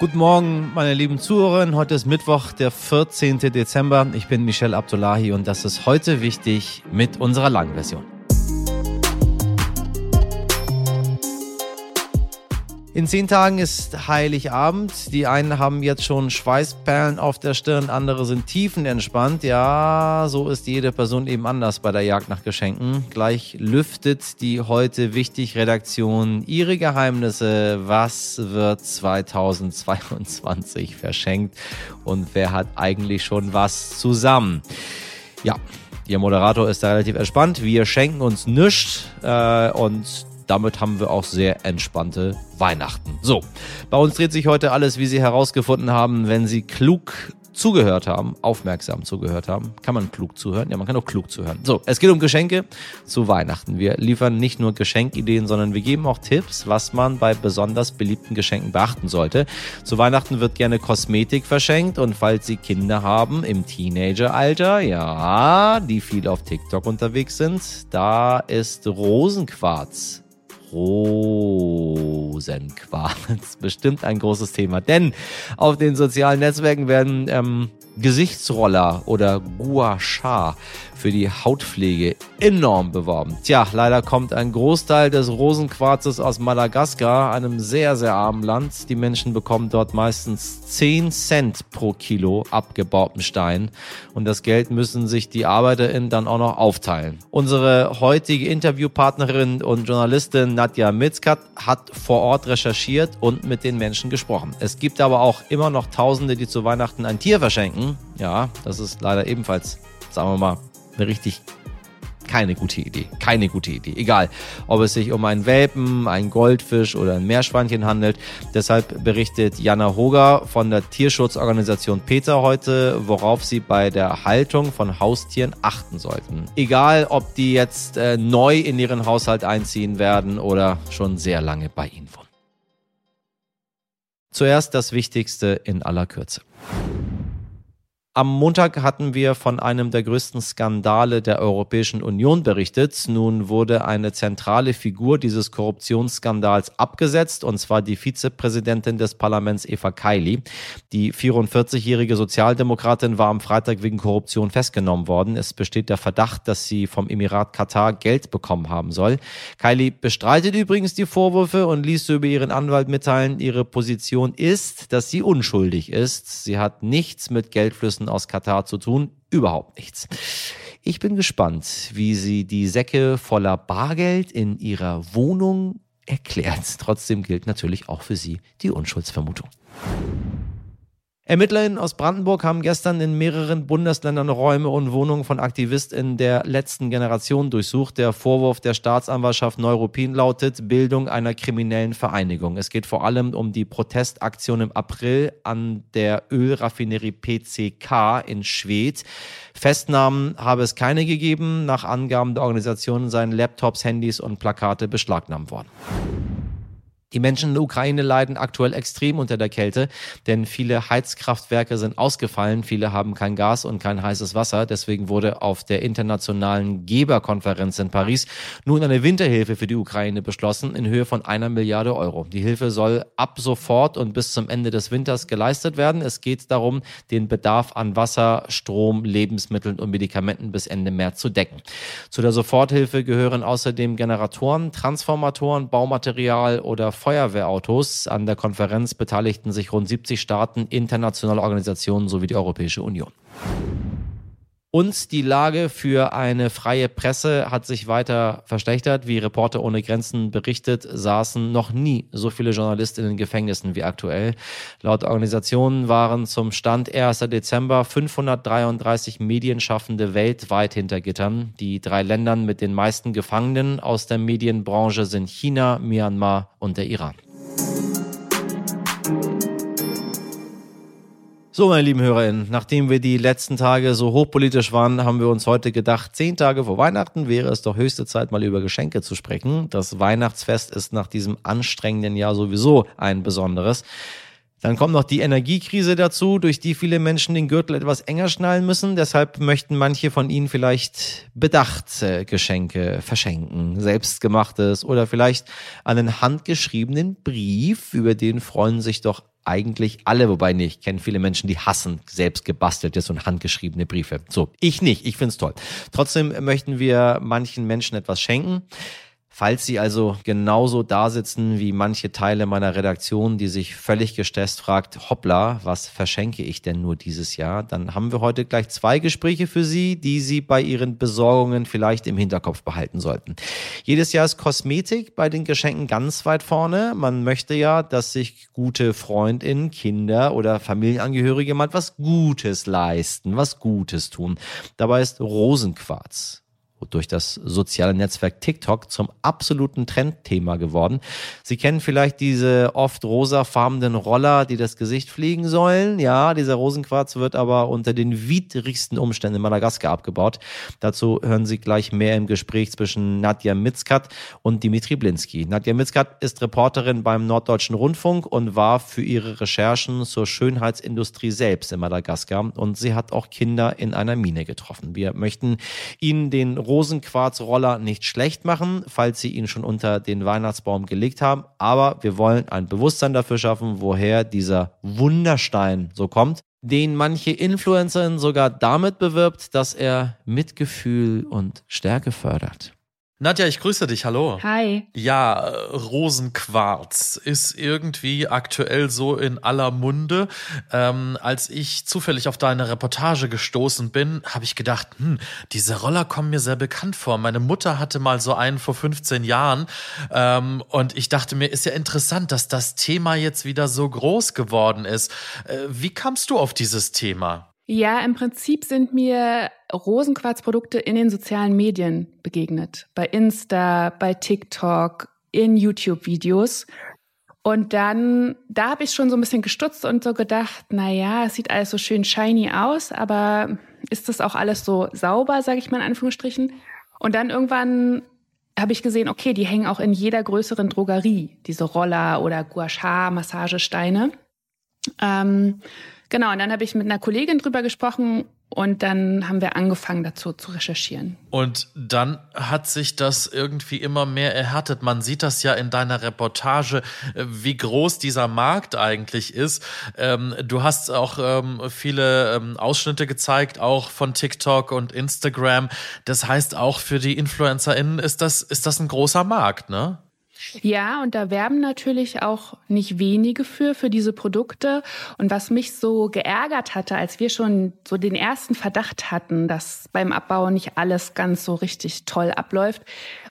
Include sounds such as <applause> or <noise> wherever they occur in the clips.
Guten Morgen, meine lieben Zuhörerinnen. Heute ist Mittwoch, der 14. Dezember. Ich bin Michelle Abdullahi und das ist heute wichtig mit unserer Langversion. In zehn Tagen ist Heiligabend. Die einen haben jetzt schon Schweißperlen auf der Stirn, andere sind tiefenentspannt. Ja, so ist jede Person eben anders bei der Jagd nach Geschenken. Gleich lüftet die heute wichtig Redaktion ihre Geheimnisse. Was wird 2022 verschenkt und wer hat eigentlich schon was zusammen? Ja, Ihr Moderator ist da relativ entspannt. Wir schenken uns nichts äh, und damit haben wir auch sehr entspannte Weihnachten. So, bei uns dreht sich heute alles, wie Sie herausgefunden haben, wenn Sie klug zugehört haben, aufmerksam zugehört haben. Kann man klug zuhören? Ja, man kann auch klug zuhören. So, es geht um Geschenke zu Weihnachten. Wir liefern nicht nur Geschenkideen, sondern wir geben auch Tipps, was man bei besonders beliebten Geschenken beachten sollte. Zu Weihnachten wird gerne Kosmetik verschenkt und falls Sie Kinder haben im Teenageralter, ja, die viel auf TikTok unterwegs sind, da ist Rosenquarz Rosenquarz. <laughs> Bestimmt ein großes Thema. Denn auf den sozialen Netzwerken werden ähm, Gesichtsroller oder Gua Sha für die Hautpflege enorm beworben. Tja, leider kommt ein Großteil des Rosenquarzes aus Madagaskar, einem sehr, sehr armen Land. Die Menschen bekommen dort meistens 10 Cent pro Kilo abgebauten Stein und das Geld müssen sich die ArbeiterInnen dann auch noch aufteilen. Unsere heutige Interviewpartnerin und Journalistin Nadja Mitzkat hat vor Ort recherchiert und mit den Menschen gesprochen. Es gibt aber auch immer noch Tausende, die zu Weihnachten ein Tier verschenken. Ja, das ist leider ebenfalls, sagen wir mal, eine richtig keine gute Idee. Keine gute Idee. Egal, ob es sich um einen Welpen, einen Goldfisch oder ein Meerschweinchen handelt. Deshalb berichtet Jana Hoger von der Tierschutzorganisation Peter heute, worauf sie bei der Haltung von Haustieren achten sollten. Egal, ob die jetzt äh, neu in ihren Haushalt einziehen werden oder schon sehr lange bei ihnen wohnen. Zuerst das Wichtigste in aller Kürze. Am Montag hatten wir von einem der größten Skandale der Europäischen Union berichtet. Nun wurde eine zentrale Figur dieses Korruptionsskandals abgesetzt, und zwar die Vizepräsidentin des Parlaments Eva Kaili. Die 44-jährige Sozialdemokratin war am Freitag wegen Korruption festgenommen worden. Es besteht der Verdacht, dass sie vom Emirat Katar Geld bekommen haben soll. Kaili bestreitet übrigens die Vorwürfe und ließ über ihren Anwalt mitteilen, ihre Position ist, dass sie unschuldig ist. Sie hat nichts mit Geldflüssen Einflüssen aus Katar zu tun? Überhaupt nichts. Ich bin gespannt, wie sie die Säcke voller Bargeld in ihrer Wohnung erklärt. Trotzdem gilt natürlich auch für sie die Unschuldsvermutung. ErmittlerInnen aus Brandenburg haben gestern in mehreren Bundesländern Räume und Wohnungen von AktivistInnen der letzten Generation durchsucht. Der Vorwurf der Staatsanwaltschaft Neuruppin lautet Bildung einer kriminellen Vereinigung. Es geht vor allem um die Protestaktion im April an der Ölraffinerie PCK in Schwedt. Festnahmen habe es keine gegeben. Nach Angaben der Organisation seien Laptops, Handys und Plakate beschlagnahmt worden. Die Menschen in der Ukraine leiden aktuell extrem unter der Kälte, denn viele Heizkraftwerke sind ausgefallen, viele haben kein Gas und kein heißes Wasser. Deswegen wurde auf der internationalen Geberkonferenz in Paris nun eine Winterhilfe für die Ukraine beschlossen in Höhe von einer Milliarde Euro. Die Hilfe soll ab sofort und bis zum Ende des Winters geleistet werden. Es geht darum, den Bedarf an Wasser, Strom, Lebensmitteln und Medikamenten bis Ende März zu decken. Zu der Soforthilfe gehören außerdem Generatoren, Transformatoren, Baumaterial oder Feuerwehrautos. An der Konferenz beteiligten sich rund 70 Staaten, internationale Organisationen sowie die Europäische Union. Und die Lage für eine freie Presse hat sich weiter verschlechtert. Wie Reporter ohne Grenzen berichtet, saßen noch nie so viele Journalisten in den Gefängnissen wie aktuell. Laut Organisationen waren zum Stand 1. Dezember 533 Medienschaffende weltweit hinter Gittern. Die drei Ländern mit den meisten Gefangenen aus der Medienbranche sind China, Myanmar und der Iran. So, meine lieben HörerInnen, nachdem wir die letzten Tage so hochpolitisch waren, haben wir uns heute gedacht, zehn Tage vor Weihnachten wäre es doch höchste Zeit, mal über Geschenke zu sprechen. Das Weihnachtsfest ist nach diesem anstrengenden Jahr sowieso ein besonderes. Dann kommt noch die Energiekrise dazu, durch die viele Menschen den Gürtel etwas enger schnallen müssen. Deshalb möchten manche von ihnen vielleicht bedacht äh, Geschenke verschenken, selbstgemachtes oder vielleicht einen handgeschriebenen Brief, über den freuen sich doch eigentlich alle, wobei nicht, ich kenne viele Menschen, die hassen selbst gebasteltes und handgeschriebene Briefe. So, ich nicht, ich find's toll. Trotzdem möchten wir manchen Menschen etwas schenken. Falls Sie also genauso da sitzen wie manche Teile meiner Redaktion, die sich völlig gestresst fragt, hoppla, was verschenke ich denn nur dieses Jahr, dann haben wir heute gleich zwei Gespräche für Sie, die Sie bei Ihren Besorgungen vielleicht im Hinterkopf behalten sollten. Jedes Jahr ist Kosmetik bei den Geschenken ganz weit vorne. Man möchte ja, dass sich gute Freundinnen, Kinder oder Familienangehörige mal was Gutes leisten, was Gutes tun. Dabei ist Rosenquarz durch das soziale Netzwerk TikTok zum absoluten Trendthema geworden. Sie kennen vielleicht diese oft rosafarbenen Roller, die das Gesicht fliegen sollen. Ja, dieser Rosenquarz wird aber unter den widrigsten Umständen in Madagaskar abgebaut. Dazu hören Sie gleich mehr im Gespräch zwischen Nadja Mitzkat und Dimitri Blinski. Nadja Mitzkat ist Reporterin beim Norddeutschen Rundfunk und war für ihre Recherchen zur Schönheitsindustrie selbst in Madagaskar und sie hat auch Kinder in einer Mine getroffen. Wir möchten Ihnen den Rosenquarzroller nicht schlecht machen, falls Sie ihn schon unter den Weihnachtsbaum gelegt haben. Aber wir wollen ein Bewusstsein dafür schaffen, woher dieser Wunderstein so kommt, den manche Influencerin sogar damit bewirbt, dass er Mitgefühl und Stärke fördert. Nadja, ich grüße dich. Hallo. Hi. Ja, Rosenquarz ist irgendwie aktuell so in aller Munde. Ähm, als ich zufällig auf deine Reportage gestoßen bin, habe ich gedacht, hm, diese Roller kommen mir sehr bekannt vor. Meine Mutter hatte mal so einen vor 15 Jahren ähm, und ich dachte mir, ist ja interessant, dass das Thema jetzt wieder so groß geworden ist. Äh, wie kamst du auf dieses Thema? Ja, im Prinzip sind mir Rosenquarzprodukte in den sozialen Medien begegnet. Bei Insta, bei TikTok, in YouTube-Videos. Und dann, da habe ich schon so ein bisschen gestutzt und so gedacht, na ja, es sieht alles so schön shiny aus, aber ist das auch alles so sauber, sage ich mal in Anführungsstrichen? Und dann irgendwann habe ich gesehen, okay, die hängen auch in jeder größeren Drogerie, diese Roller oder Gua Sha Massagesteine. Ähm, Genau, und dann habe ich mit einer Kollegin drüber gesprochen und dann haben wir angefangen dazu zu recherchieren. Und dann hat sich das irgendwie immer mehr erhärtet. Man sieht das ja in deiner Reportage, äh, wie groß dieser Markt eigentlich ist. Ähm, du hast auch ähm, viele ähm, Ausschnitte gezeigt, auch von TikTok und Instagram. Das heißt, auch für die InfluencerInnen ist das, ist das ein großer Markt, ne? Ja, und da werben natürlich auch nicht wenige für, für diese Produkte. Und was mich so geärgert hatte, als wir schon so den ersten Verdacht hatten, dass beim Abbau nicht alles ganz so richtig toll abläuft,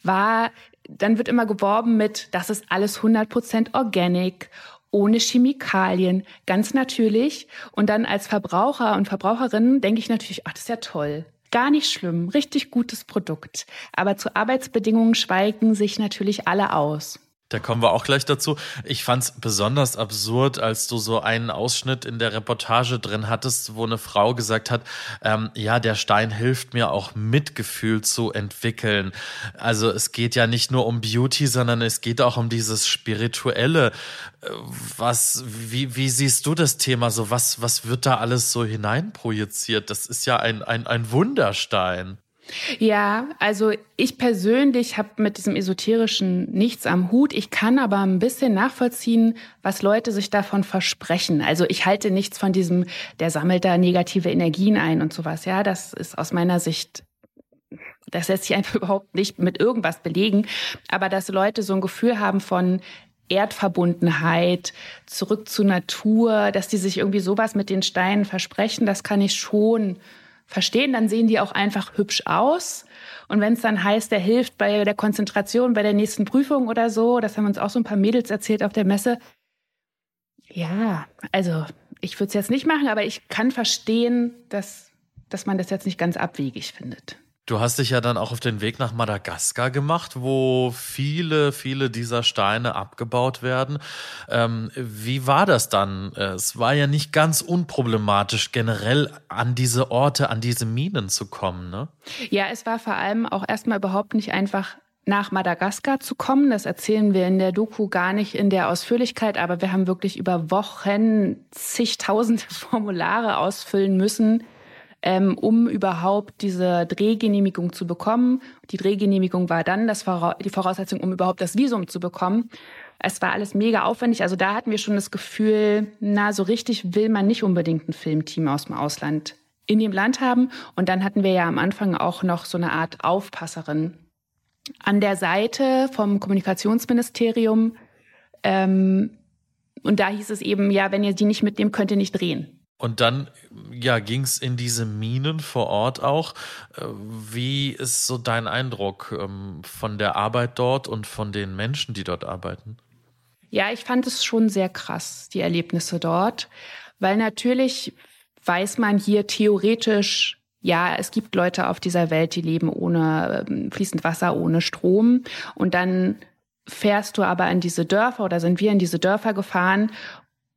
war, dann wird immer geworben mit, das ist alles 100% organic ohne Chemikalien, ganz natürlich. Und dann als Verbraucher und Verbraucherin denke ich natürlich, ach, das ist ja toll. Gar nicht schlimm, richtig gutes Produkt. Aber zu Arbeitsbedingungen schweigen sich natürlich alle aus. Da kommen wir auch gleich dazu. Ich fand es besonders absurd, als du so einen Ausschnitt in der Reportage drin hattest, wo eine Frau gesagt hat, ähm, ja, der Stein hilft mir auch Mitgefühl zu entwickeln. Also es geht ja nicht nur um Beauty, sondern es geht auch um dieses Spirituelle. Äh, was, wie, wie siehst du das Thema so? Was, was wird da alles so hineinprojiziert? Das ist ja ein, ein, ein Wunderstein. Ja, also ich persönlich habe mit diesem Esoterischen nichts am Hut. Ich kann aber ein bisschen nachvollziehen, was Leute sich davon versprechen. Also ich halte nichts von diesem, der sammelt da negative Energien ein und sowas. Ja, das ist aus meiner Sicht das lässt sich einfach <laughs> überhaupt nicht mit irgendwas belegen. Aber dass Leute so ein Gefühl haben von Erdverbundenheit, zurück zur Natur, dass die sich irgendwie sowas mit den Steinen versprechen, das kann ich schon verstehen, dann sehen die auch einfach hübsch aus. Und wenn es dann heißt, der hilft bei der Konzentration, bei der nächsten Prüfung oder so, das haben uns auch so ein paar Mädels erzählt auf der Messe. Ja, also ich würde es jetzt nicht machen, aber ich kann verstehen, dass, dass man das jetzt nicht ganz abwegig findet. Du hast dich ja dann auch auf den Weg nach Madagaskar gemacht, wo viele, viele dieser Steine abgebaut werden. Ähm, wie war das dann? Es war ja nicht ganz unproblematisch, generell an diese Orte, an diese Minen zu kommen, ne? Ja, es war vor allem auch erstmal überhaupt nicht einfach nach Madagaskar zu kommen. Das erzählen wir in der Doku gar nicht in der Ausführlichkeit, aber wir haben wirklich über Wochen zigtausende <laughs> Formulare ausfüllen müssen ähm, um überhaupt diese Drehgenehmigung zu bekommen. Die Drehgenehmigung war dann das Vora die Voraussetzung, um überhaupt das Visum zu bekommen. Es war alles mega aufwendig. Also da hatten wir schon das Gefühl, na, so richtig will man nicht unbedingt ein Filmteam aus dem Ausland in dem Land haben. Und dann hatten wir ja am Anfang auch noch so eine Art Aufpasserin an der Seite vom Kommunikationsministerium. Ähm, und da hieß es eben, ja, wenn ihr die nicht mitnehmt, könnt ihr nicht drehen. Und dann ja, ging es in diese Minen vor Ort auch. Äh, wie ist so dein Eindruck ähm, von der Arbeit dort und von den Menschen, die dort arbeiten? Ja, ich fand es schon sehr krass, die Erlebnisse dort, weil natürlich weiß man hier theoretisch, ja, es gibt Leute auf dieser Welt, die leben ohne ähm, fließend Wasser, ohne Strom. Und dann fährst du aber in diese Dörfer oder sind wir in diese Dörfer gefahren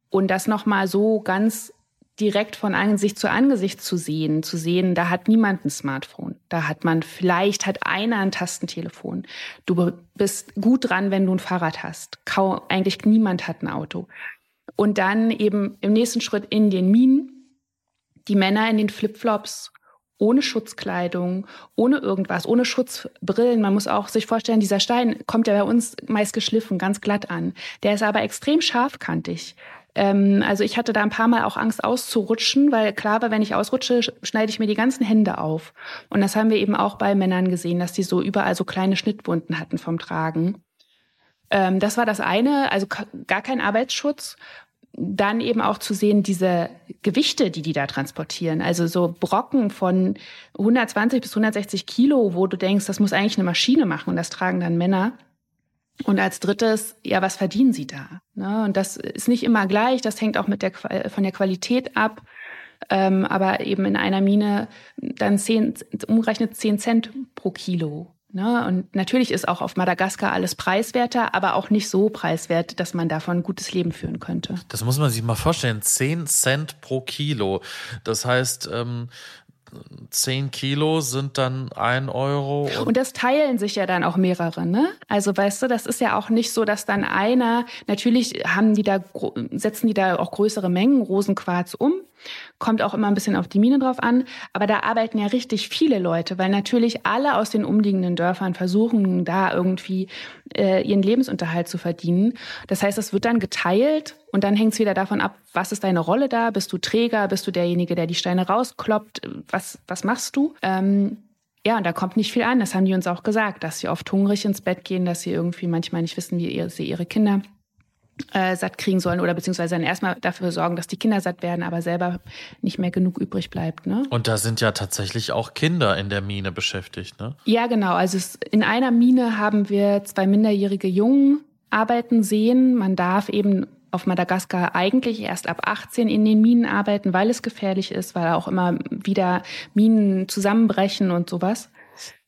und das nochmal so ganz direkt von Angesicht zu Angesicht zu sehen, zu sehen, da hat niemand ein Smartphone. Da hat man, vielleicht hat einer ein Tastentelefon. Du bist gut dran, wenn du ein Fahrrad hast. Kaum, eigentlich niemand hat ein Auto. Und dann eben im nächsten Schritt in den Minen, die Männer in den Flipflops, ohne Schutzkleidung, ohne irgendwas, ohne Schutzbrillen. Man muss auch sich vorstellen, dieser Stein kommt ja bei uns meist geschliffen, ganz glatt an. Der ist aber extrem scharfkantig. Ähm, also ich hatte da ein paar Mal auch Angst auszurutschen, weil klar war, wenn ich ausrutsche, schneide ich mir die ganzen Hände auf. Und das haben wir eben auch bei Männern gesehen, dass die so überall so kleine Schnittwunden hatten vom Tragen. Ähm, das war das eine, also gar kein Arbeitsschutz. Dann eben auch zu sehen, diese Gewichte, die die da transportieren. Also so Brocken von 120 bis 160 Kilo, wo du denkst, das muss eigentlich eine Maschine machen und das tragen dann Männer. Und als drittes, ja, was verdienen sie da? Ne? Und das ist nicht immer gleich, das hängt auch mit der, von der Qualität ab. Ähm, aber eben in einer Mine dann zehn, umgerechnet 10 Cent pro Kilo. Ne? Und natürlich ist auch auf Madagaskar alles preiswerter, aber auch nicht so preiswert, dass man davon ein gutes Leben führen könnte. Das muss man sich mal vorstellen. 10 Cent pro Kilo. Das heißt, ähm, 10 Kilo sind dann ein Euro. Und, und, das teilen sich ja dann auch mehrere, ne? Also weißt du, das ist ja auch nicht so, dass dann einer, natürlich haben die da, setzen die da auch größere Mengen Rosenquarz um, Kommt auch immer ein bisschen auf die Mine drauf an. Aber da arbeiten ja richtig viele Leute, weil natürlich alle aus den umliegenden Dörfern versuchen, da irgendwie äh, ihren Lebensunterhalt zu verdienen. Das heißt, es wird dann geteilt und dann hängt es wieder davon ab, was ist deine Rolle da? Bist du Träger? Bist du derjenige, der die Steine rauskloppt? Was, was machst du? Ähm, ja, und da kommt nicht viel an. Das haben die uns auch gesagt, dass sie oft hungrig ins Bett gehen, dass sie irgendwie manchmal nicht wissen, wie sie ihre Kinder äh, satt kriegen sollen oder beziehungsweise dann erstmal dafür sorgen, dass die Kinder satt werden, aber selber nicht mehr genug übrig bleibt. Ne? Und da sind ja tatsächlich auch Kinder in der Mine beschäftigt, ne? Ja, genau. Also es, in einer Mine haben wir zwei minderjährige Jungen arbeiten sehen. Man darf eben auf Madagaskar eigentlich erst ab 18 in den Minen arbeiten, weil es gefährlich ist, weil auch immer wieder Minen zusammenbrechen und sowas.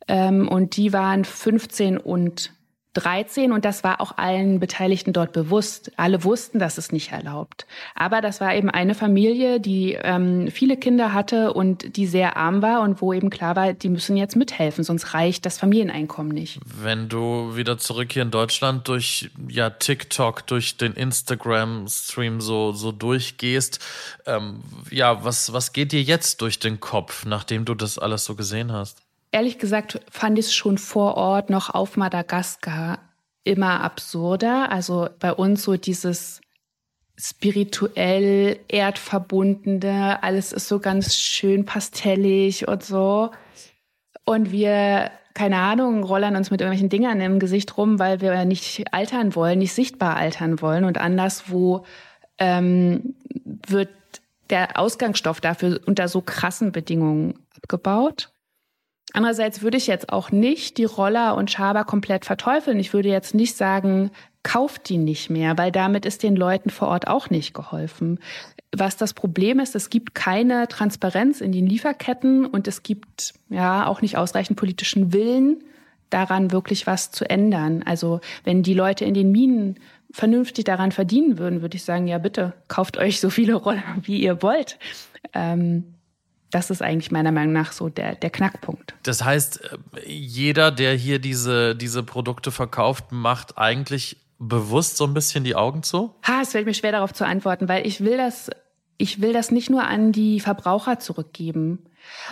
Ähm, und die waren 15 und 13 und das war auch allen Beteiligten dort bewusst. Alle wussten, dass es nicht erlaubt. Aber das war eben eine Familie, die ähm, viele Kinder hatte und die sehr arm war und wo eben klar war, die müssen jetzt mithelfen, sonst reicht das Familieneinkommen nicht. Wenn du wieder zurück hier in Deutschland durch ja TikTok, durch den Instagram-Stream so so durchgehst, ähm, ja was was geht dir jetzt durch den Kopf, nachdem du das alles so gesehen hast? Ehrlich gesagt fand ich es schon vor Ort noch auf Madagaskar immer absurder. Also bei uns so dieses spirituell erdverbundene, alles ist so ganz schön pastellig und so. Und wir, keine Ahnung, rollern uns mit irgendwelchen Dingern im Gesicht rum, weil wir nicht altern wollen, nicht sichtbar altern wollen. Und anderswo ähm, wird der Ausgangsstoff dafür unter so krassen Bedingungen abgebaut. Andererseits würde ich jetzt auch nicht die Roller und Schaber komplett verteufeln. Ich würde jetzt nicht sagen, kauft die nicht mehr, weil damit ist den Leuten vor Ort auch nicht geholfen. Was das Problem ist, es gibt keine Transparenz in den Lieferketten und es gibt ja auch nicht ausreichend politischen Willen, daran wirklich was zu ändern. Also wenn die Leute in den Minen vernünftig daran verdienen würden, würde ich sagen, ja bitte, kauft euch so viele Roller, wie ihr wollt. Ähm, das ist eigentlich meiner Meinung nach so der, der Knackpunkt. Das heißt, jeder, der hier diese, diese Produkte verkauft, macht eigentlich bewusst so ein bisschen die Augen zu? Ha, es fällt mir schwer darauf zu antworten, weil ich will das, ich will das nicht nur an die Verbraucher zurückgeben.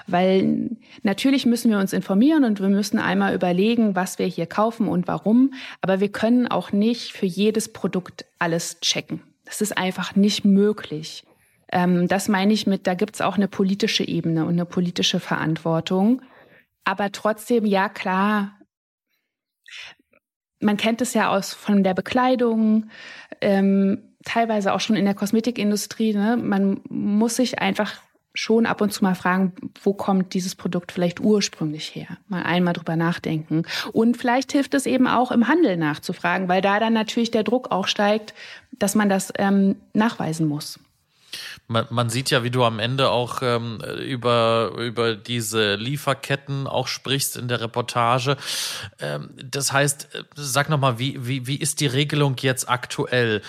Weil natürlich müssen wir uns informieren und wir müssen einmal überlegen, was wir hier kaufen und warum. Aber wir können auch nicht für jedes Produkt alles checken. Das ist einfach nicht möglich. Ähm, das meine ich mit, da gibt es auch eine politische Ebene und eine politische Verantwortung. Aber trotzdem, ja klar, man kennt es ja aus von der Bekleidung, ähm, teilweise auch schon in der Kosmetikindustrie. Ne? Man muss sich einfach schon ab und zu mal fragen, wo kommt dieses Produkt vielleicht ursprünglich her? Mal einmal drüber nachdenken. Und vielleicht hilft es eben auch im Handel nachzufragen, weil da dann natürlich der Druck auch steigt, dass man das ähm, nachweisen muss. Man, man, sieht ja, wie du am Ende auch ähm, über, über diese Lieferketten auch sprichst in der Reportage. Ähm, das heißt, äh, sag nochmal, wie, wie, wie ist die Regelung jetzt aktuell?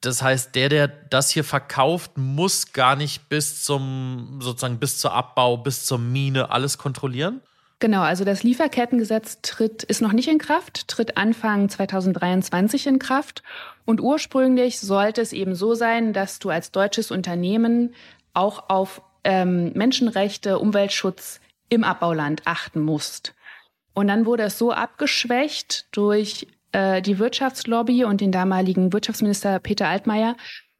Das heißt, der, der das hier verkauft, muss gar nicht bis zum, sozusagen bis zur Abbau, bis zur Mine alles kontrollieren? Genau, also das Lieferkettengesetz tritt, ist noch nicht in Kraft, tritt Anfang 2023 in Kraft. Und ursprünglich sollte es eben so sein, dass du als deutsches Unternehmen auch auf ähm, Menschenrechte, Umweltschutz im Abbauland achten musst. Und dann wurde es so abgeschwächt durch äh, die Wirtschaftslobby und den damaligen Wirtschaftsminister Peter Altmaier,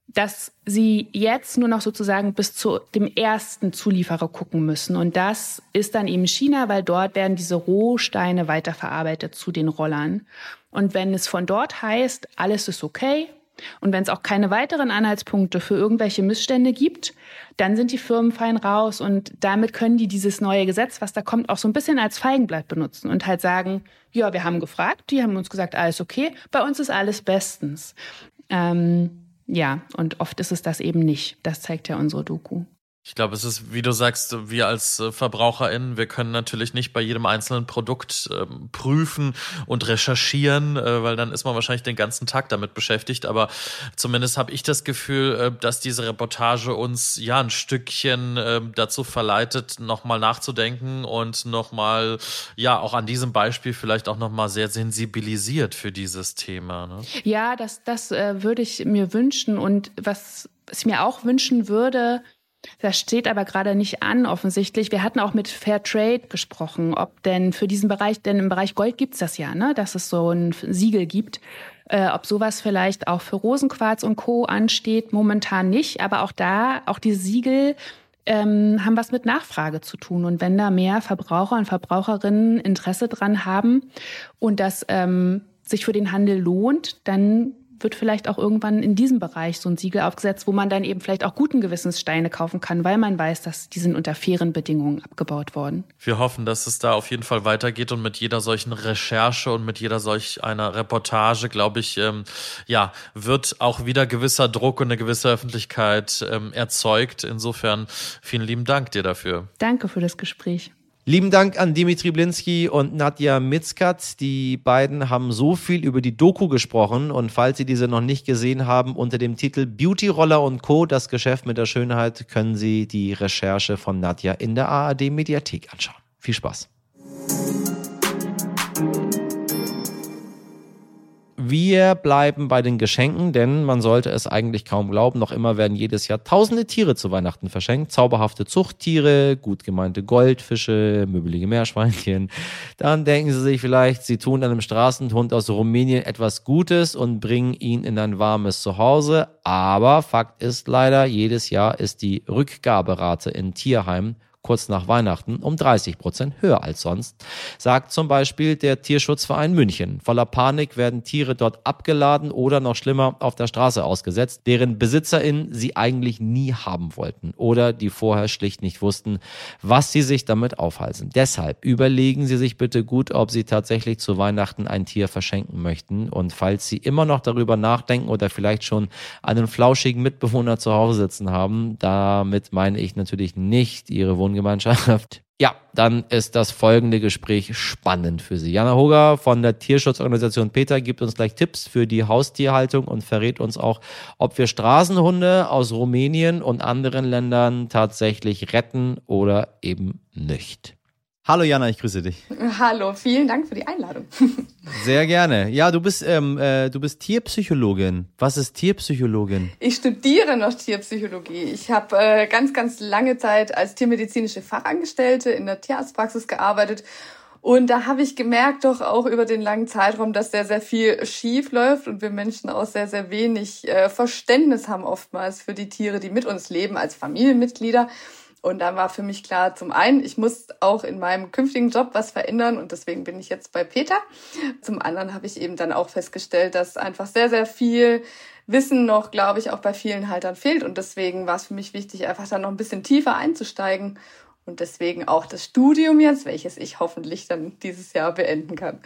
dass sie jetzt nur noch sozusagen bis zu dem ersten Zulieferer gucken müssen. Und das ist dann eben China, weil dort werden diese Rohsteine weiterverarbeitet zu den Rollern. Und wenn es von dort heißt, alles ist okay, und wenn es auch keine weiteren Anhaltspunkte für irgendwelche Missstände gibt, dann sind die Firmen fein raus und damit können die dieses neue Gesetz, was da kommt, auch so ein bisschen als Feigenblatt benutzen und halt sagen, ja, wir haben gefragt, die haben uns gesagt, alles okay, bei uns ist alles bestens. Ähm, ja, und oft ist es das eben nicht. Das zeigt ja unsere Doku. Ich glaube, es ist, wie du sagst, wir als äh, VerbraucherInnen, wir können natürlich nicht bei jedem einzelnen Produkt ähm, prüfen und recherchieren, äh, weil dann ist man wahrscheinlich den ganzen Tag damit beschäftigt. Aber zumindest habe ich das Gefühl, äh, dass diese Reportage uns ja ein Stückchen äh, dazu verleitet, nochmal nachzudenken und nochmal, ja, auch an diesem Beispiel vielleicht auch nochmal sehr sensibilisiert für dieses Thema. Ne? Ja, das, das äh, würde ich mir wünschen. Und was, was ich mir auch wünschen würde, das steht aber gerade nicht an, offensichtlich. Wir hatten auch mit Fair Trade gesprochen, ob denn für diesen Bereich, denn im Bereich Gold gibt's das ja, ne, dass es so ein Siegel gibt. Äh, ob sowas vielleicht auch für Rosenquarz und Co. ansteht, momentan nicht. Aber auch da, auch die Siegel ähm, haben was mit Nachfrage zu tun. Und wenn da mehr Verbraucher und Verbraucherinnen Interesse dran haben und das ähm, sich für den Handel lohnt, dann wird vielleicht auch irgendwann in diesem Bereich so ein Siegel aufgesetzt, wo man dann eben vielleicht auch guten Gewissens Steine kaufen kann, weil man weiß, dass die sind unter fairen Bedingungen abgebaut worden. Wir hoffen, dass es da auf jeden Fall weitergeht und mit jeder solchen Recherche und mit jeder solch einer Reportage, glaube ich, ähm, ja, wird auch wieder gewisser Druck und eine gewisse Öffentlichkeit ähm, erzeugt. Insofern vielen lieben Dank dir dafür. Danke für das Gespräch. Lieben Dank an Dimitri Blinski und Nadja Mitzkat. Die beiden haben so viel über die Doku gesprochen und falls Sie diese noch nicht gesehen haben, unter dem Titel Beauty Roller und Co. Das Geschäft mit der Schönheit können Sie die Recherche von Nadja in der ARD Mediathek anschauen. Viel Spaß. Wir bleiben bei den Geschenken, denn man sollte es eigentlich kaum glauben, noch immer werden jedes Jahr tausende Tiere zu Weihnachten verschenkt. Zauberhafte Zuchttiere, gut gemeinte Goldfische, möbelige Meerschweinchen. Dann denken Sie sich vielleicht, Sie tun einem Straßenhund aus Rumänien etwas Gutes und bringen ihn in ein warmes Zuhause. Aber Fakt ist leider, jedes Jahr ist die Rückgaberate in Tierheimen kurz nach Weihnachten um 30 Prozent höher als sonst, sagt zum Beispiel der Tierschutzverein München. Voller Panik werden Tiere dort abgeladen oder noch schlimmer auf der Straße ausgesetzt, deren BesitzerInnen sie eigentlich nie haben wollten oder die vorher schlicht nicht wussten, was sie sich damit aufhalten. Deshalb überlegen Sie sich bitte gut, ob Sie tatsächlich zu Weihnachten ein Tier verschenken möchten und falls Sie immer noch darüber nachdenken oder vielleicht schon einen flauschigen Mitbewohner zu Hause sitzen haben, damit meine ich natürlich nicht Ihre Wohngemeinschaft Gemeinschaft. Ja, dann ist das folgende Gespräch spannend für Sie. Jana Hoger von der Tierschutzorganisation Peter gibt uns gleich Tipps für die Haustierhaltung und verrät uns auch, ob wir Straßenhunde aus Rumänien und anderen Ländern tatsächlich retten oder eben nicht. Hallo Jana, ich grüße dich. Hallo, vielen Dank für die Einladung. <laughs> Sehr gerne. Ja, du bist, ähm, äh, du bist Tierpsychologin. Was ist Tierpsychologin? Ich studiere noch Tierpsychologie. Ich habe äh, ganz, ganz lange Zeit als tiermedizinische Fachangestellte in der Tierarztpraxis gearbeitet. Und da habe ich gemerkt, doch auch über den langen Zeitraum, dass sehr, sehr viel schief läuft und wir Menschen auch sehr, sehr wenig äh, Verständnis haben oftmals für die Tiere, die mit uns leben als Familienmitglieder. Und dann war für mich klar, zum einen, ich muss auch in meinem künftigen Job was verändern und deswegen bin ich jetzt bei Peter. Zum anderen habe ich eben dann auch festgestellt, dass einfach sehr, sehr viel Wissen noch, glaube ich, auch bei vielen Haltern fehlt. Und deswegen war es für mich wichtig, einfach dann noch ein bisschen tiefer einzusteigen. Und deswegen auch das Studium jetzt, welches ich hoffentlich dann dieses Jahr beenden kann.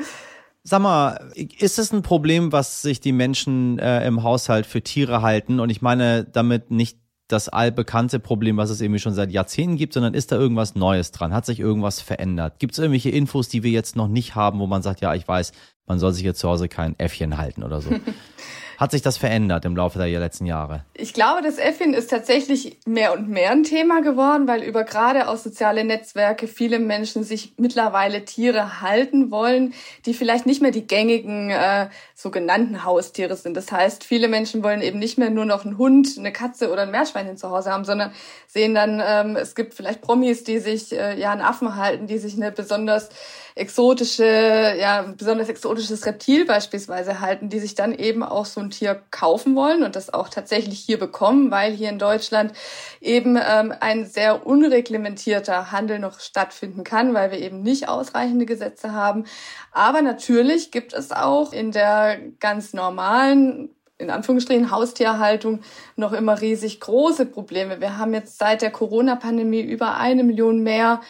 Sag mal, ist es ein Problem, was sich die Menschen äh, im Haushalt für Tiere halten? Und ich meine damit nicht das allbekannte Problem, was es irgendwie schon seit Jahrzehnten gibt, sondern ist da irgendwas Neues dran? Hat sich irgendwas verändert? Gibt es irgendwelche Infos, die wir jetzt noch nicht haben, wo man sagt, ja, ich weiß, man soll sich jetzt zu Hause kein Äffchen halten oder so? <laughs> Hat sich das verändert im Laufe der letzten Jahre? Ich glaube, das Äffchen ist tatsächlich mehr und mehr ein Thema geworden, weil über gerade aus soziale Netzwerke viele Menschen sich mittlerweile Tiere halten wollen, die vielleicht nicht mehr die gängigen äh, sogenannten Haustiere sind. Das heißt, viele Menschen wollen eben nicht mehr nur noch einen Hund, eine Katze oder ein Meerschweinchen zu Hause haben, sondern sehen dann, ähm, es gibt vielleicht Promis, die sich äh, ja einen Affen halten, die sich eine besonders exotische, ja, besonders exotisches Reptil beispielsweise halten, die sich dann eben auch so ein Tier kaufen wollen und das auch tatsächlich hier bekommen, weil hier in Deutschland eben ähm, ein sehr unreglementierter Handel noch stattfinden kann, weil wir eben nicht ausreichende Gesetze haben. Aber natürlich gibt es auch in der ganz normalen in Anführungsstrichen Haustierhaltung noch immer riesig große Probleme. Wir haben jetzt seit der Corona-Pandemie über eine Million mehr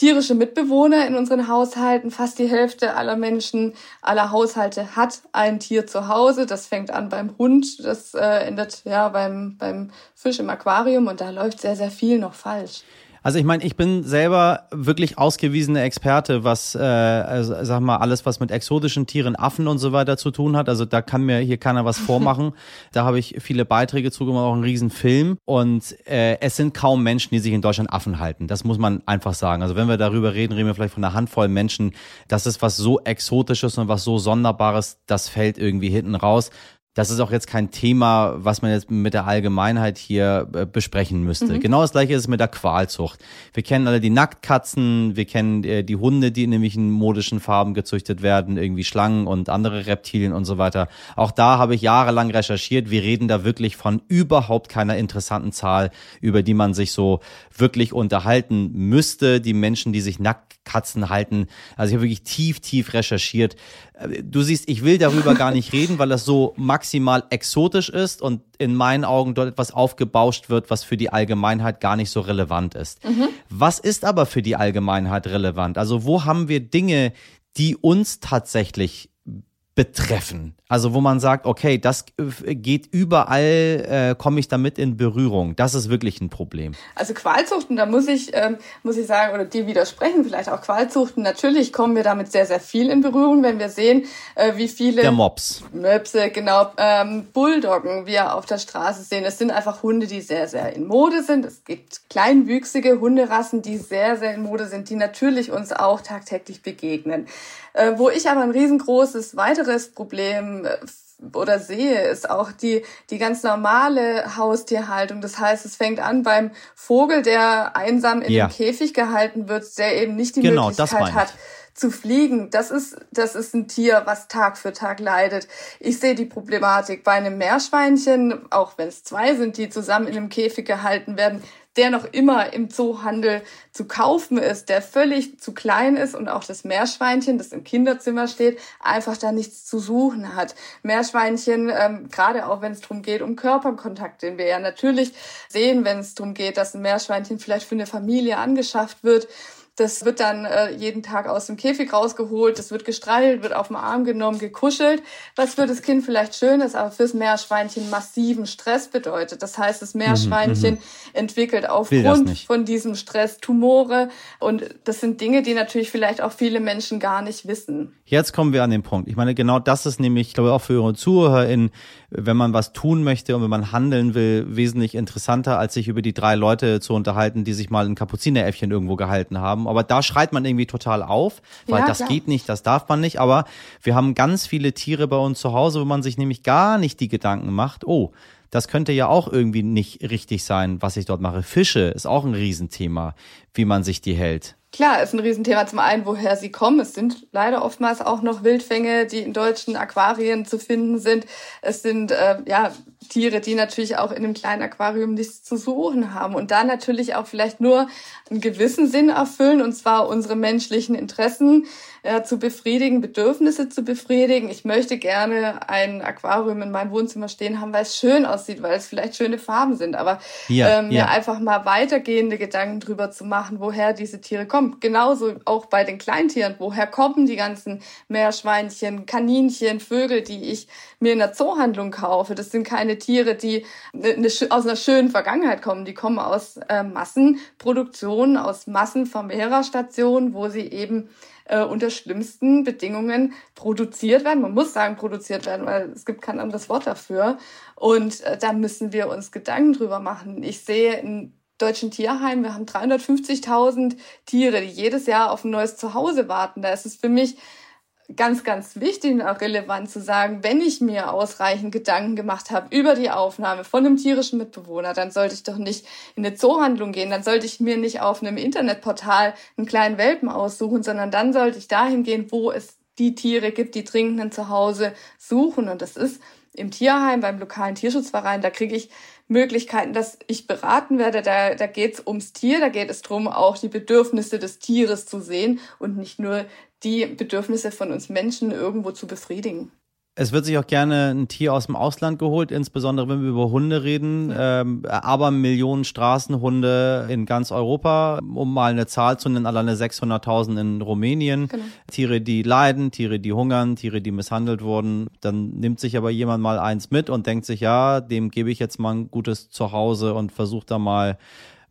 tierische Mitbewohner in unseren Haushalten. Fast die Hälfte aller Menschen, aller Haushalte hat ein Tier zu Hause. Das fängt an beim Hund, das äh, endet ja beim, beim Fisch im Aquarium und da läuft sehr, sehr viel noch falsch. Also ich meine, ich bin selber wirklich ausgewiesener Experte, was, äh, also, sag mal, alles, was mit exotischen Tieren, Affen und so weiter zu tun hat. Also da kann mir hier keiner was vormachen. <laughs> da habe ich viele Beiträge zugemacht, auch einen riesen Film. Und äh, es sind kaum Menschen, die sich in Deutschland Affen halten. Das muss man einfach sagen. Also wenn wir darüber reden, reden wir vielleicht von einer Handvoll Menschen. Das ist was so Exotisches und was so Sonderbares, das fällt irgendwie hinten raus das ist auch jetzt kein Thema, was man jetzt mit der Allgemeinheit hier äh, besprechen müsste. Mhm. Genau das gleiche ist es mit der Qualzucht. Wir kennen alle die Nacktkatzen, wir kennen äh, die Hunde, die in nämlichen modischen Farben gezüchtet werden, irgendwie Schlangen und andere Reptilien und so weiter. Auch da habe ich jahrelang recherchiert. Wir reden da wirklich von überhaupt keiner interessanten Zahl, über die man sich so wirklich unterhalten müsste. Die Menschen, die sich Nacktkatzen halten. Also ich habe wirklich tief, tief recherchiert. Äh, du siehst, ich will darüber gar nicht reden, weil das so maximal exotisch ist und in meinen Augen dort etwas aufgebauscht wird, was für die Allgemeinheit gar nicht so relevant ist. Mhm. Was ist aber für die Allgemeinheit relevant? Also wo haben wir Dinge, die uns tatsächlich betreffen. Also wo man sagt, okay, das äh, geht überall, äh, komme ich damit in Berührung. Das ist wirklich ein Problem. Also Qualzuchten, da muss ich, ähm, muss ich sagen, oder dir widersprechen, vielleicht auch Qualzuchten. Natürlich kommen wir damit sehr, sehr viel in Berührung, wenn wir sehen, äh, wie viele Der Mops. Möpse, genau, ähm, Bulldoggen wir auf der Straße sehen. Es sind einfach Hunde, die sehr, sehr in Mode sind. Es gibt kleinwüchsige Hunderassen, die sehr, sehr in Mode sind, die natürlich uns auch tagtäglich begegnen. Äh, wo ich aber ein riesengroßes weiteres Problem äh, oder sehe, ist auch die, die ganz normale Haustierhaltung. Das heißt, es fängt an beim Vogel, der einsam in ja. dem Käfig gehalten wird, der eben nicht die genau, Möglichkeit hat zu fliegen. Das ist, das ist ein Tier, was Tag für Tag leidet. Ich sehe die Problematik bei einem Meerschweinchen, auch wenn es zwei sind, die zusammen in einem Käfig gehalten werden, der noch immer im Zoohandel zu kaufen ist, der völlig zu klein ist und auch das Meerschweinchen, das im Kinderzimmer steht, einfach da nichts zu suchen hat. Meerschweinchen, ähm, gerade auch wenn es darum geht, um Körperkontakt, den wir ja natürlich sehen, wenn es darum geht, dass ein Meerschweinchen vielleicht für eine Familie angeschafft wird, das wird dann äh, jeden Tag aus dem Käfig rausgeholt, das wird gestreichelt, wird auf den Arm genommen, gekuschelt, was für das Kind vielleicht schön ist, aber fürs Meerschweinchen massiven Stress bedeutet. Das heißt, das Meerschweinchen mhm, mhm. entwickelt aufgrund von diesem Stress Tumore und das sind Dinge, die natürlich vielleicht auch viele Menschen gar nicht wissen. Jetzt kommen wir an den Punkt. Ich meine, genau das ist nämlich, ich glaube auch für Ihre ZuhörerInnen wenn man was tun möchte und wenn man handeln will, wesentlich interessanter, als sich über die drei Leute zu unterhalten, die sich mal ein Kapuzineräffchen irgendwo gehalten haben. Aber da schreit man irgendwie total auf, weil ja, das klar. geht nicht, das darf man nicht. Aber wir haben ganz viele Tiere bei uns zu Hause, wo man sich nämlich gar nicht die Gedanken macht, oh, das könnte ja auch irgendwie nicht richtig sein, was ich dort mache. Fische ist auch ein Riesenthema, wie man sich die hält. Klar, ist ein Riesenthema zum einen, woher sie kommen. Es sind leider oftmals auch noch Wildfänge, die in deutschen Aquarien zu finden sind. Es sind äh, ja Tiere, die natürlich auch in einem kleinen Aquarium nichts zu suchen haben und da natürlich auch vielleicht nur einen gewissen Sinn erfüllen, und zwar unsere menschlichen Interessen äh, zu befriedigen, Bedürfnisse zu befriedigen. Ich möchte gerne ein Aquarium in meinem Wohnzimmer stehen haben, weil es schön aussieht, weil es vielleicht schöne Farben sind, aber ja, ähm, ja. mir einfach mal weitergehende Gedanken drüber zu machen, woher diese Tiere kommen. Genauso auch bei den Kleintieren, woher kommen die ganzen Meerschweinchen, Kaninchen, Vögel, die ich mir in der Zoohandlung kaufe. Das sind keine Tiere, die eine, aus einer schönen Vergangenheit kommen. Die kommen aus äh, Massenproduktion, aus Massenvermehrerstationen, wo sie eben äh, unter schlimmsten Bedingungen produziert werden. Man muss sagen, produziert werden, weil es gibt kein anderes Wort dafür. Und äh, da müssen wir uns Gedanken drüber machen. Ich sehe in deutschen Tierheim, wir haben 350.000 Tiere, die jedes Jahr auf ein neues Zuhause warten. Da ist es für mich ganz, ganz wichtig und auch relevant zu sagen, wenn ich mir ausreichend Gedanken gemacht habe über die Aufnahme von einem tierischen Mitbewohner, dann sollte ich doch nicht in eine Zoohandlung gehen, dann sollte ich mir nicht auf einem Internetportal einen kleinen Welpen aussuchen, sondern dann sollte ich dahin gehen, wo es die Tiere gibt, die dringend ein Zuhause suchen. Und das ist im Tierheim, beim lokalen Tierschutzverein, da kriege ich Möglichkeiten, dass ich beraten werde. Da, da geht es ums Tier, da geht es darum, auch die Bedürfnisse des Tieres zu sehen und nicht nur die Bedürfnisse von uns Menschen irgendwo zu befriedigen. Es wird sich auch gerne ein Tier aus dem Ausland geholt, insbesondere wenn wir über Hunde reden. Ähm, aber Millionen Straßenhunde in ganz Europa, um mal eine Zahl zu nennen, alleine 600.000 in Rumänien. Genau. Tiere, die leiden, Tiere, die hungern, Tiere, die misshandelt wurden. Dann nimmt sich aber jemand mal eins mit und denkt sich, ja, dem gebe ich jetzt mal ein gutes Zuhause und versucht da mal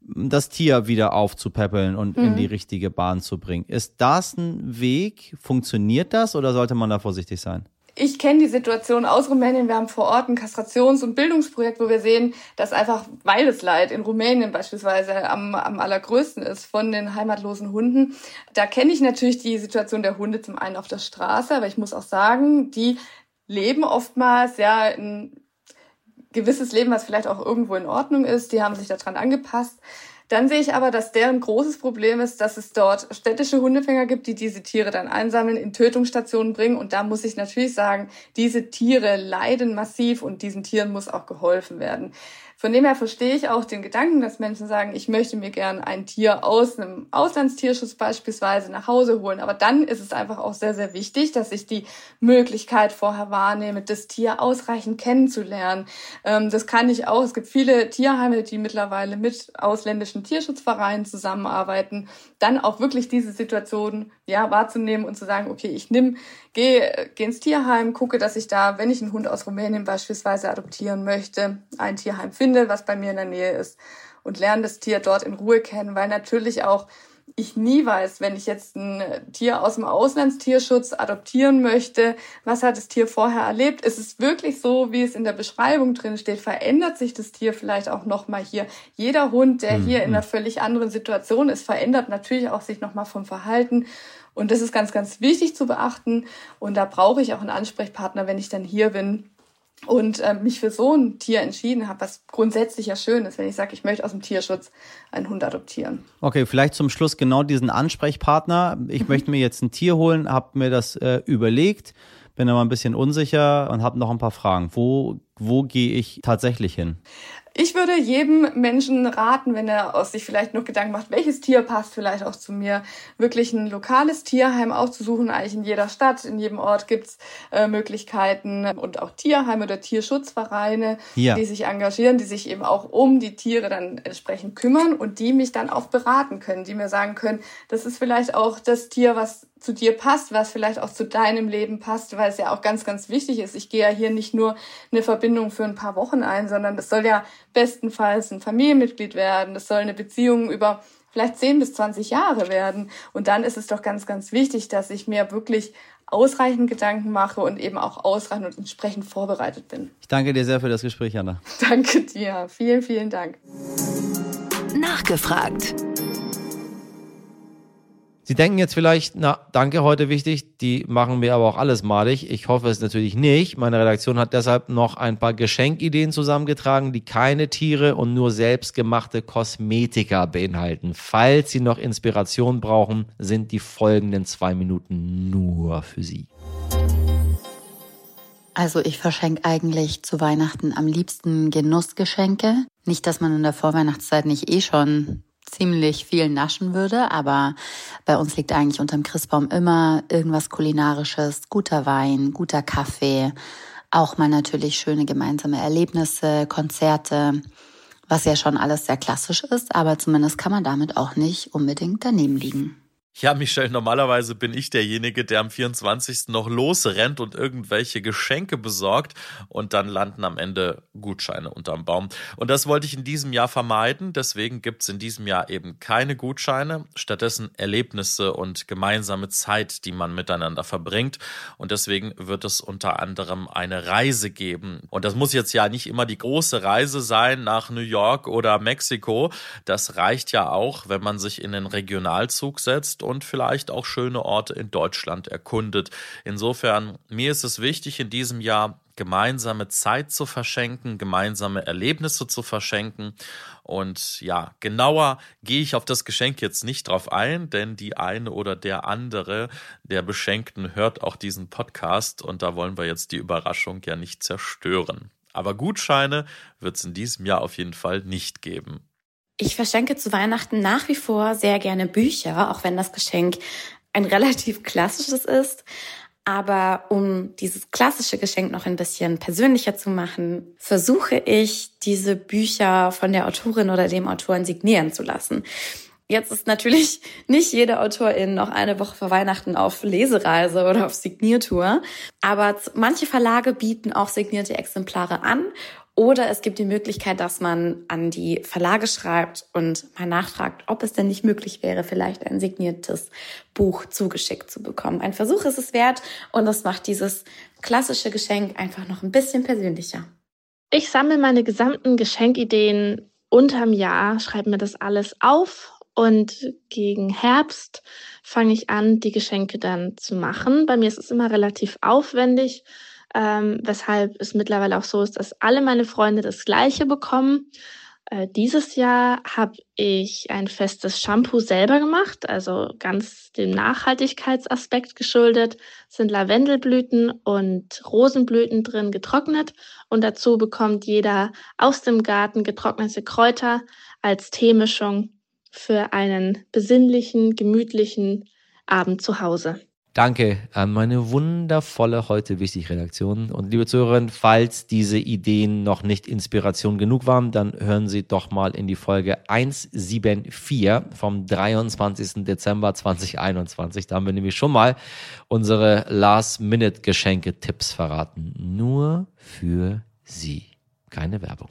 das Tier wieder aufzupäppeln und mhm. in die richtige Bahn zu bringen. Ist das ein Weg? Funktioniert das oder sollte man da vorsichtig sein? Ich kenne die Situation aus Rumänien. Wir haben vor Ort ein Kastrations- und Bildungsprojekt, wo wir sehen, dass einfach Weidesleid in Rumänien beispielsweise am, am allergrößten ist von den heimatlosen Hunden. Da kenne ich natürlich die Situation der Hunde zum einen auf der Straße, aber ich muss auch sagen, die leben oftmals ja in gewisses Leben, was vielleicht auch irgendwo in Ordnung ist. Die haben sich daran angepasst. Dann sehe ich aber, dass deren großes Problem ist, dass es dort städtische Hundefänger gibt, die diese Tiere dann einsammeln, in Tötungsstationen bringen. Und da muss ich natürlich sagen, diese Tiere leiden massiv und diesen Tieren muss auch geholfen werden. Von dem her verstehe ich auch den Gedanken, dass Menschen sagen, ich möchte mir gern ein Tier aus einem Auslandstierschutz beispielsweise nach Hause holen. Aber dann ist es einfach auch sehr, sehr wichtig, dass ich die Möglichkeit vorher wahrnehme, das Tier ausreichend kennenzulernen. Ähm, das kann ich auch. Es gibt viele Tierheime, die mittlerweile mit ausländischen Tierschutzvereinen zusammenarbeiten. Dann auch wirklich diese Situation ja, wahrzunehmen und zu sagen, okay, ich nimm, gehe geh ins Tierheim, gucke, dass ich da, wenn ich einen Hund aus Rumänien beispielsweise adoptieren möchte, ein Tierheim finde, was bei mir in der Nähe ist und lerne das Tier dort in Ruhe kennen, weil natürlich auch ich nie weiß, wenn ich jetzt ein Tier aus dem Auslandstierschutz adoptieren möchte, was hat das Tier vorher erlebt? Ist es wirklich so, wie es in der Beschreibung drin steht? Verändert sich das Tier vielleicht auch nochmal hier? Jeder Hund, der hier in mhm. einer völlig anderen Situation ist, verändert natürlich auch sich nochmal vom Verhalten. Und das ist ganz, ganz wichtig zu beachten. Und da brauche ich auch einen Ansprechpartner, wenn ich dann hier bin und äh, mich für so ein Tier entschieden habe, was grundsätzlich ja schön ist, wenn ich sage, ich möchte aus dem Tierschutz einen Hund adoptieren. Okay, vielleicht zum Schluss genau diesen Ansprechpartner. Ich mhm. möchte mir jetzt ein Tier holen, habe mir das äh, überlegt, bin aber ein bisschen unsicher und habe noch ein paar Fragen. Wo, wo gehe ich tatsächlich hin? Ich würde jedem Menschen raten, wenn er aus sich vielleicht noch Gedanken macht, welches Tier passt vielleicht auch zu mir, wirklich ein lokales Tierheim aufzusuchen. Eigentlich in jeder Stadt, in jedem Ort gibt's äh, Möglichkeiten und auch Tierheime oder Tierschutzvereine, ja. die sich engagieren, die sich eben auch um die Tiere dann entsprechend kümmern und die mich dann auch beraten können, die mir sagen können, das ist vielleicht auch das Tier, was zu dir passt, was vielleicht auch zu deinem Leben passt, weil es ja auch ganz, ganz wichtig ist. Ich gehe ja hier nicht nur eine Verbindung für ein paar Wochen ein, sondern das soll ja bestenfalls ein Familienmitglied werden. Das soll eine Beziehung über vielleicht 10 bis 20 Jahre werden. Und dann ist es doch ganz, ganz wichtig, dass ich mir wirklich ausreichend Gedanken mache und eben auch ausreichend und entsprechend vorbereitet bin. Ich danke dir sehr für das Gespräch, Anna. Danke dir. Vielen, vielen Dank. Nachgefragt. Sie denken jetzt vielleicht, na, danke, heute wichtig, die machen mir aber auch alles malig. Ich hoffe es natürlich nicht. Meine Redaktion hat deshalb noch ein paar Geschenkideen zusammengetragen, die keine Tiere und nur selbstgemachte Kosmetika beinhalten. Falls Sie noch Inspiration brauchen, sind die folgenden zwei Minuten nur für Sie. Also ich verschenke eigentlich zu Weihnachten am liebsten Genussgeschenke. Nicht, dass man in der Vorweihnachtszeit nicht eh schon ziemlich viel naschen würde, aber bei uns liegt eigentlich unterm Christbaum immer irgendwas kulinarisches, guter Wein, guter Kaffee, auch mal natürlich schöne gemeinsame Erlebnisse, Konzerte, was ja schon alles sehr klassisch ist, aber zumindest kann man damit auch nicht unbedingt daneben liegen. Ja, Michelle, normalerweise bin ich derjenige, der am 24. noch losrennt und irgendwelche Geschenke besorgt und dann landen am Ende Gutscheine unterm Baum. Und das wollte ich in diesem Jahr vermeiden. Deswegen gibt es in diesem Jahr eben keine Gutscheine, stattdessen Erlebnisse und gemeinsame Zeit, die man miteinander verbringt. Und deswegen wird es unter anderem eine Reise geben. Und das muss jetzt ja nicht immer die große Reise sein nach New York oder Mexiko. Das reicht ja auch, wenn man sich in den Regionalzug setzt und vielleicht auch schöne Orte in Deutschland erkundet. Insofern, mir ist es wichtig, in diesem Jahr gemeinsame Zeit zu verschenken, gemeinsame Erlebnisse zu verschenken. Und ja, genauer gehe ich auf das Geschenk jetzt nicht drauf ein, denn die eine oder der andere der Beschenkten hört auch diesen Podcast und da wollen wir jetzt die Überraschung ja nicht zerstören. Aber Gutscheine wird es in diesem Jahr auf jeden Fall nicht geben. Ich verschenke zu Weihnachten nach wie vor sehr gerne Bücher, auch wenn das Geschenk ein relativ klassisches ist. Aber um dieses klassische Geschenk noch ein bisschen persönlicher zu machen, versuche ich, diese Bücher von der Autorin oder dem Autoren signieren zu lassen. Jetzt ist natürlich nicht jede Autorin noch eine Woche vor Weihnachten auf Lesereise oder auf Signiertour. Aber manche Verlage bieten auch signierte Exemplare an oder es gibt die Möglichkeit, dass man an die Verlage schreibt und mal nachfragt, ob es denn nicht möglich wäre, vielleicht ein signiertes Buch zugeschickt zu bekommen. Ein Versuch ist es wert und das macht dieses klassische Geschenk einfach noch ein bisschen persönlicher. Ich sammle meine gesamten Geschenkideen unterm Jahr, schreibe mir das alles auf und gegen Herbst fange ich an, die Geschenke dann zu machen. Bei mir ist es immer relativ aufwendig ähm, weshalb es mittlerweile auch so ist, dass alle meine Freunde das gleiche bekommen. Äh, dieses Jahr habe ich ein festes Shampoo selber gemacht, also ganz dem Nachhaltigkeitsaspekt geschuldet, sind Lavendelblüten und Rosenblüten drin getrocknet und dazu bekommt jeder aus dem Garten getrocknete Kräuter als Teemischung für einen besinnlichen, gemütlichen Abend zu Hause. Danke an meine wundervolle heute wichtig Redaktion. Und liebe Zuhörerinnen, falls diese Ideen noch nicht Inspiration genug waren, dann hören Sie doch mal in die Folge 174 vom 23. Dezember 2021. Da haben wir nämlich schon mal unsere Last-Minute-Geschenke-Tipps verraten. Nur für Sie. Keine Werbung.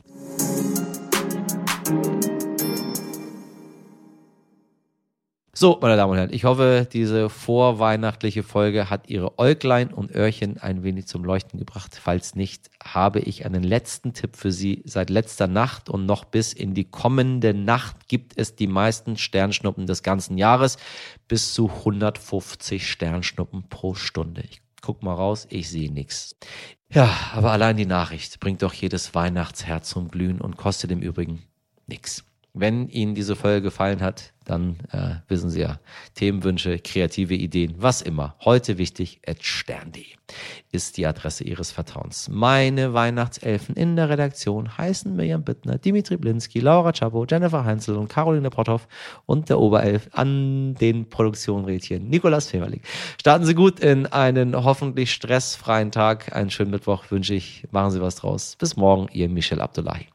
So, meine Damen und Herren, ich hoffe, diese vorweihnachtliche Folge hat Ihre Äuglein und Öhrchen ein wenig zum Leuchten gebracht. Falls nicht, habe ich einen letzten Tipp für Sie. Seit letzter Nacht und noch bis in die kommende Nacht gibt es die meisten Sternschnuppen des ganzen Jahres. Bis zu 150 Sternschnuppen pro Stunde. Ich guck mal raus, ich sehe nichts. Ja, aber allein die Nachricht bringt doch jedes Weihnachtsherz zum Glühen und kostet im Übrigen nichts. Wenn Ihnen diese Folge gefallen hat, dann äh, wissen Sie ja, Themenwünsche, kreative Ideen, was immer. Heute wichtig, at stern.de ist die Adresse Ihres Vertrauens. Meine Weihnachtselfen in der Redaktion heißen Mirjam Bittner, Dimitri Blinski, Laura Czapo, Jennifer Heinzel und Caroline Protthoff und der Oberelf an den Produktionrädchen Nikolas Femerling. Starten Sie gut in einen hoffentlich stressfreien Tag. Einen schönen Mittwoch wünsche ich. Machen Sie was draus. Bis morgen, Ihr Michel Abdullahi.